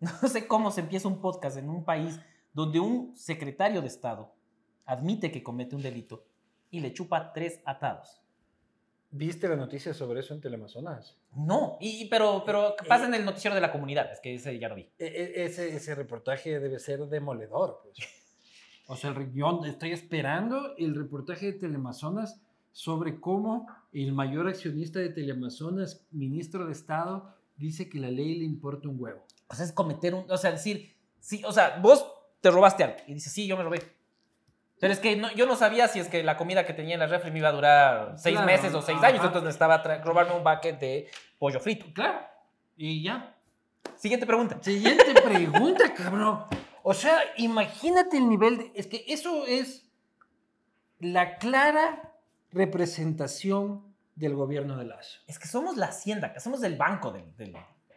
No sé cómo se empieza un podcast en un país donde un secretario de Estado admite que comete un delito y le chupa tres atados. ¿Viste la noticia sobre eso en Teleamazonas? No, y, pero, pero Eh, pasa en el noticiero de la comunidad, es que ese ya lo vi. E- e- ese, ese reportaje debe ser demoledor. Pues. O sea, yo estoy esperando el reportaje de Teleamazonas sobre cómo el mayor accionista de Teleamazonas, ministro de Estado, dice que la ley le importa un huevo. O sea, es cometer un, o sea, decir, sí, o sea, vos te robaste algo y dices, sí, yo me robé. Pero es que no- yo no sabía si es que la comida que tenía en la refri me iba a durar seis Claro, meses o seis ajá. años, entonces necesitaba robarme un bucket de pollo frito. Claro. Y ya. Siguiente pregunta. Siguiente pregunta, cabrón. O sea, imagínate el nivel de... Es que eso es la clara representación del gobierno de Lazo. Es que somos la hacienda, que somos el banco del... del-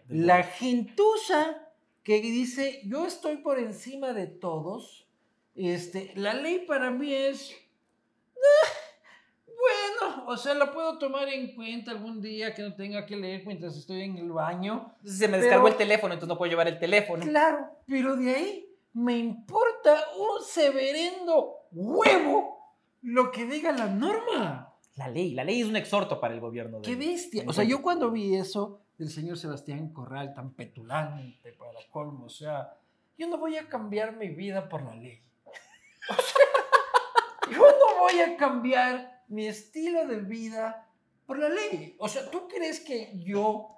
del La gentuza que dice, yo estoy por encima de todos, este, la ley para mí es... "Ah, bueno, o sea, la puedo tomar en cuenta algún día que no tenga que leer mientras estoy en el baño. Se me descargó pero- el teléfono, entonces no puedo llevar el teléfono. Claro, pero de ahí me importa un severendo huevo lo que diga la norma. La ley, la ley es un exhorto para el gobierno. ¡Qué bestia! O sea, yo cuando vi eso del señor Sebastián Corral tan petulante para colmo, o sea, yo no voy a cambiar mi vida por la ley. O sea, yo no voy a cambiar mi estilo de vida por la ley. O sea, ¿tú crees que yo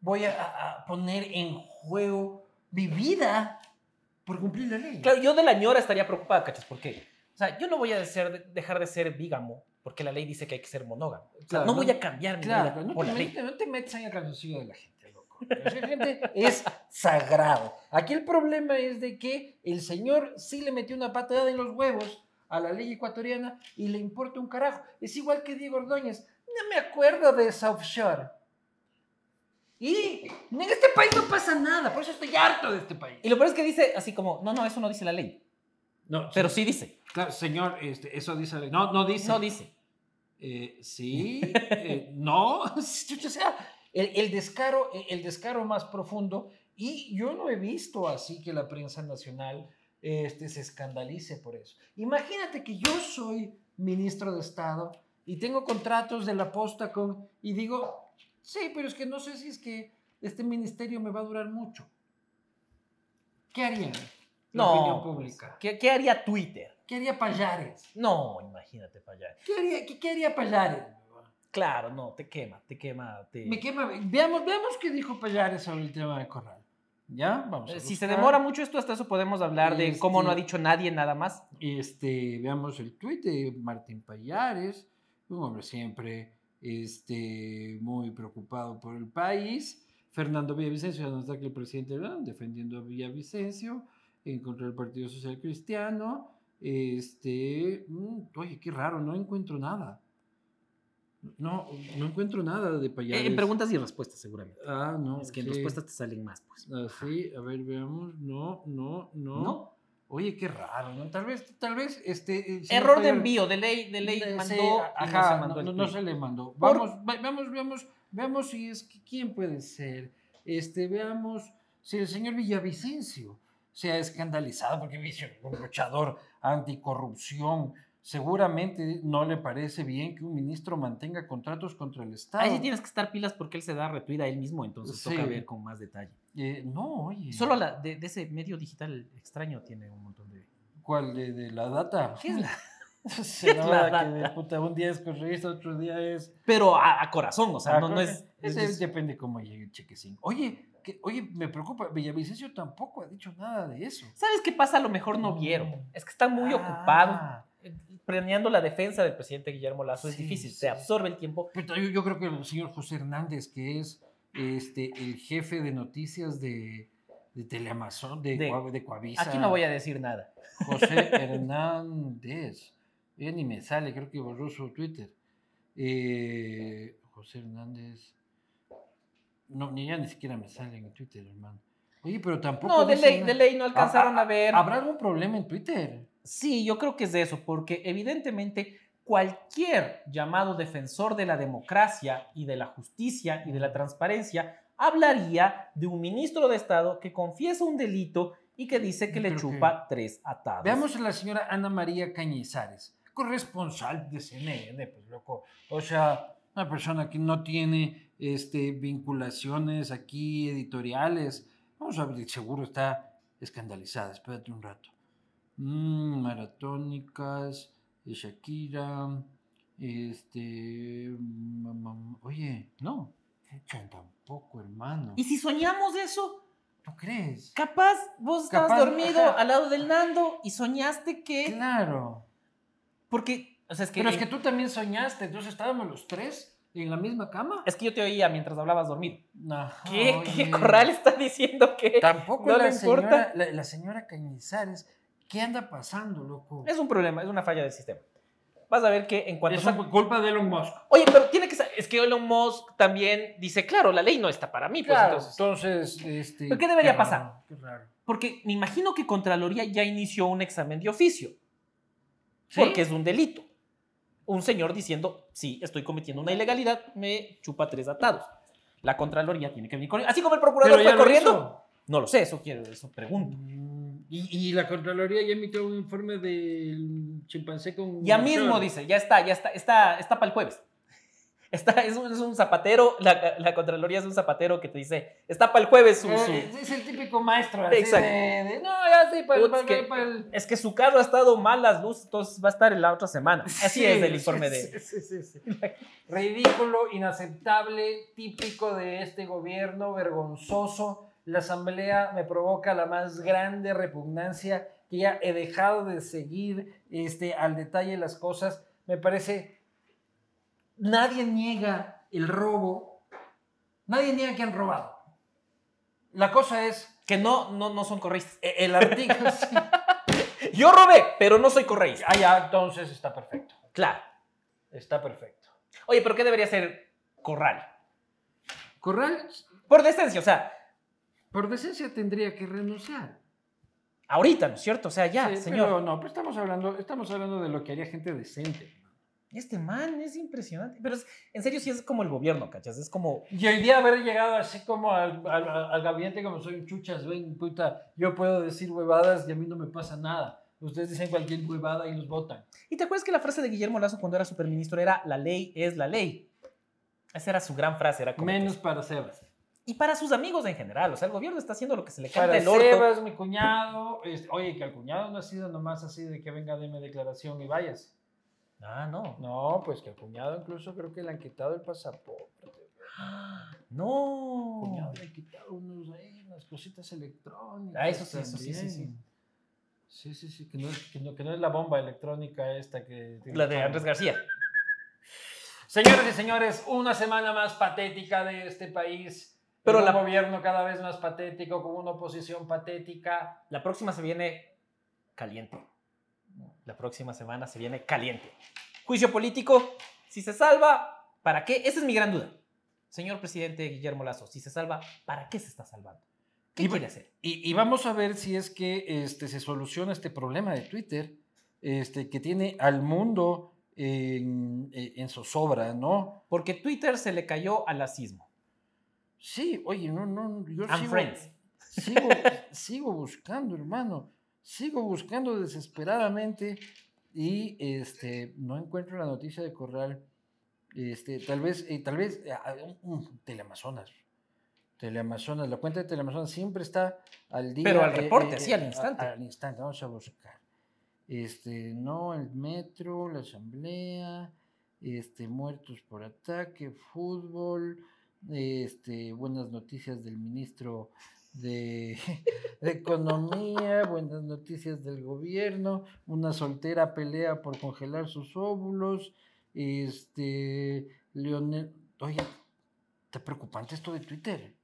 voy a, a poner en juego mi vida por cumplir la ley? Claro, yo de la ñora estaría preocupada, ¿cachas? ¿Por qué? O sea, yo no voy a dejar de ser bígamo porque la ley dice que hay que ser monógamo. O sea, Claro, no no- voy a cambiar mi Claro, vida no por te, la ley. no te metas en el calzoncillo de la gente, loco. Esa gente es sagrado. Aquí el problema es de que el señor sí le metió una patada en los huevos a la ley ecuatoriana y le importa un carajo. Es igual que Diego Ordóñez. No me acuerdo de esa offshore. Y en este país no pasa nada, por eso estoy harto de este país. Y lo peor es que dice así como, no, no, eso no dice la ley. No, Pero sí dice. claro, señor, este, eso dice la ley. No, no dice. No dice. Eh, sí, eh, no, o sea, el, el descaro, el descaro más profundo, y yo no he visto así que la prensa nacional este, se escandalice por eso. Imagínate que yo soy ministro de Estado y tengo contratos de la posta con, y digo, sí, pero es que no sé si es que este ministerio me va a durar mucho. ¿Qué harían? La No. opinión pues, pública. ¿Qué, qué haría Twitter? ¿Qué haría Payares? No, imagínate allá. ¿Qué haría, qué, qué haría Payares? Claro, no, te quema, te quema. Te... Me quema. Veamos, veamos qué dijo Payares sobre el tema de Corral. ¿Ya? Vamos. a Eh, Si se demora mucho esto, hasta eso podemos hablar de cómo no ha Este- dicho nadie nada más. Este, veamos el tuit de Martín Payares, un hombre siempre este, muy preocupado por el país. Fernando Villavicencio nos da que el presidente ¿verdad? defendiendo a Villavicencio en contra del Partido Social Cristiano. Este, mm, oye, qué raro, no encuentro nada. No, no encuentro nada de Payares. Eh, en preguntas y respuestas, seguramente. Ah, no. es que en sí. respuestas te salen más, pues. Así, a ver, veamos. No, no, no. ¿No? Oye, qué raro, ¿no? Tal vez, tal vez, este... el señor Error de Payares- envío, de ley, de ley Sí, mandó ajá, no se mandó no, el se le mandó. Por- Vamos, veamos, veamos, veamos si es que quién puede ser. Este, veamos si el señor Villavicencio se ha escandalizado porque dice un luchador anticorrupción. Seguramente no le parece bien que un ministro mantenga contratos contra el Estado. Ahí sí tienes que estar pilas porque él se da retweet a él mismo, entonces Sí. toca ver con más detalle. Eh, no, oye. Solo la, de, de ese medio digital extraño tiene un montón de... ¿Cuál? ¿De, de la data? ¿Qué es la? Se la nota que de data? puta, un día es correísta, otro día es... Pero a, a corazón, o sea, Ah, no, no es... es- es- depende cómo llegue el chequecín. Oye, que, oye, me preocupa, Villavicencio tampoco ha dicho nada de eso. ¿Sabes qué pasa? A lo mejor no vieron. Es que están muy Ah. ocupados eh, planeando la defensa del presidente Guillermo Lazo. es difícil, sí. se absorbe el tiempo. Pero yo, yo creo que el señor José Hernández, que es este, el jefe de noticias de, de Teleamazon, de, de Coavisa. Aquí no voy a decir nada. José Hernández. Ya ni me sale, creo que borró su Twitter. Eh, José Hernández. No, ni ya ni siquiera me sale en Twitter, hermano. Oye, pero tampoco. No, de ley, de ley no alcanzaron a ver. ¿Habrá algún problema en Twitter? Sí, yo creo que es de eso, porque evidentemente cualquier llamado defensor de la democracia y de la justicia y de la transparencia hablaría de un ministro de Estado que confiesa un delito y que dice que le Pero que- chupa tres atados. Veamos a la señora Ana María Cañizares, corresponsal de CNN, pues loco. O sea, una persona que no tiene este, vinculaciones aquí editoriales. Vamos a ver, seguro está escandalizada. Espérate un rato. Mm, maratónicas, eh, Shakira, este... mm, mm, Oye, no, tampoco, hermano. ¿Y si soñamos eso? ¿Tú crees? Capaz vos estabas Capaz, dormido ajá. al lado del Nando y soñaste que... Claro. Porque, o sea, es que... Pero es que tú también soñaste, entonces estábamos los tres en la misma cama. Es que yo te oía mientras hablabas dormido. Ajá, ¿Qué, ¿Qué. Corral está diciendo que Tampoco no la le importa? señora, la, la señora Cañizares. ¿Qué anda pasando, loco? es un problema, es una falla del sistema? Vas a ver que en cuanto... Es culpa de Elon Musk. Oye, pero tiene que ser... Es que Elon Musk también dice, claro, la ley no está para mí, pues Claro, entonces... entonces, este, ¿Pero qué debería raro, pasar? Qué raro. Porque me imagino que Contraloría ya inició un examen de oficio. ¿Sí? Porque es un delito. Un señor diciendo, sí, estoy cometiendo una ilegalidad, me chupa tres atados. La Contraloría tiene que venir con... Así como el procurador fue corriendo. hizo. No lo sé, eso quiero, eso pregunto. Mm, Y, y la Contraloría ya emitió un informe del chimpancé con. Ya mismo dice, ya está, ya está, está, está para el jueves. Está, es, un, es un zapatero, la, la Contraloría es un zapatero que te dice, está para el jueves su... Eh, su- Es el típico maestro. Así Exacto. de- de, no, ya sí, para, que- el. Es que su carro ha estado mal las luces, entonces va a estar en la otra semana. Así Sí, es el informe sí, de... sí. Ridículo, inaceptable, típico de este gobierno, vergonzoso. La asamblea me provoca la más grande repugnancia que ya he dejado de seguir este, al detalle las cosas. Me parece, nadie niega el robo, nadie niega que han robado. La cosa es, Que no, no, no son correístas. e- el artículo... sí. Yo robé, pero no soy correísta. Ah, ya, entonces está perfecto, Claro. está perfecto. Oye, pero ¿qué debería ser corral? Corral, Por decencia, o sea, por decencia tendría que renunciar. ahorita, ¿no es cierto? O sea, ya, Sí, señor. Pero no, pero estamos hablando, estamos hablando de lo que haría gente decente. Este man es impresionante. Pero es- en serio, sí es como el gobierno, ¿cachas? Es como. Y hoy día haber llegado así como al, al, al gabinete como soy un chuchas, ven, puta, yo puedo decir huevadas y a mí no me pasa nada. Ustedes dicen cualquier huevada y los votan. ¿Y te acuerdas que la frase de Guillermo Lazo cuando era superministro era la ley es la ley? Esa era su gran frase. Era como Menos que- para Sebas. y para sus amigos en general. O sea, el gobierno está haciendo lo que se le canta Para el orto. Sebas, mi cuñado. este, oye, que al cuñado no ha sido nomás así de que venga, deme declaración y vayas. Ah, no. No, pues que al cuñado incluso creo que le han quitado el pasaporte. No. cuñado le han quitado unos, ahí, unas cositas electrónicas. Ah, eso sí, eso sí, sí, sí. Sí, sí, sí, que no, es, que, no, que no es la bomba electrónica esta que... La de Andrés García. Señoras y señores, una semana más patética de este país. Pero la- gobierno cada vez más patético, con una oposición patética. La próxima se viene caliente. La próxima semana se viene caliente. Juicio político. Si se salva, ¿para qué? Esa es mi gran duda. Señor presidente Guillermo Lazo, si se salva, ¿para qué se está salvando? ¿Qué Y- quiere hacer? Y, y vamos a ver si es que este, se soluciona este problema de Twitter, este, que tiene al mundo en, en zozobra, ¿no? Porque Twitter se le cayó al asismo. Sí, oye, no, no, yo sigo, friends. sigo, sigo buscando, hermano, sigo buscando desesperadamente y este, no encuentro la noticia de Corral. Este, tal vez, eh, tal vez, ah, un- un Teleamazonas. Teleamazonas, la cuenta de Teleamazonas siempre está al día. Pero al eh, reporte, eh, sí, al eh, instante. al instante, vamos a buscar. Este, no, el metro, la asamblea, este, muertos por ataque, fútbol, este, buenas noticias del ministro de, de Economía, buenas noticias del gobierno, una soltera pelea por congelar sus óvulos, este, Leonel, oye, está preocupante esto de Twitter.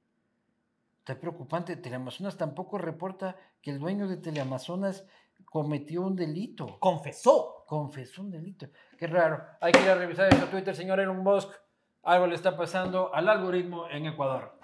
Está preocupante. Teleamazonas tampoco reporta que el dueño de Teleamazonas cometió un delito. Confesó. Confesó un delito. Qué raro. Hay que ir a revisar eso Twitter, señor Elon Musk. Algo le está pasando al algoritmo en Ecuador.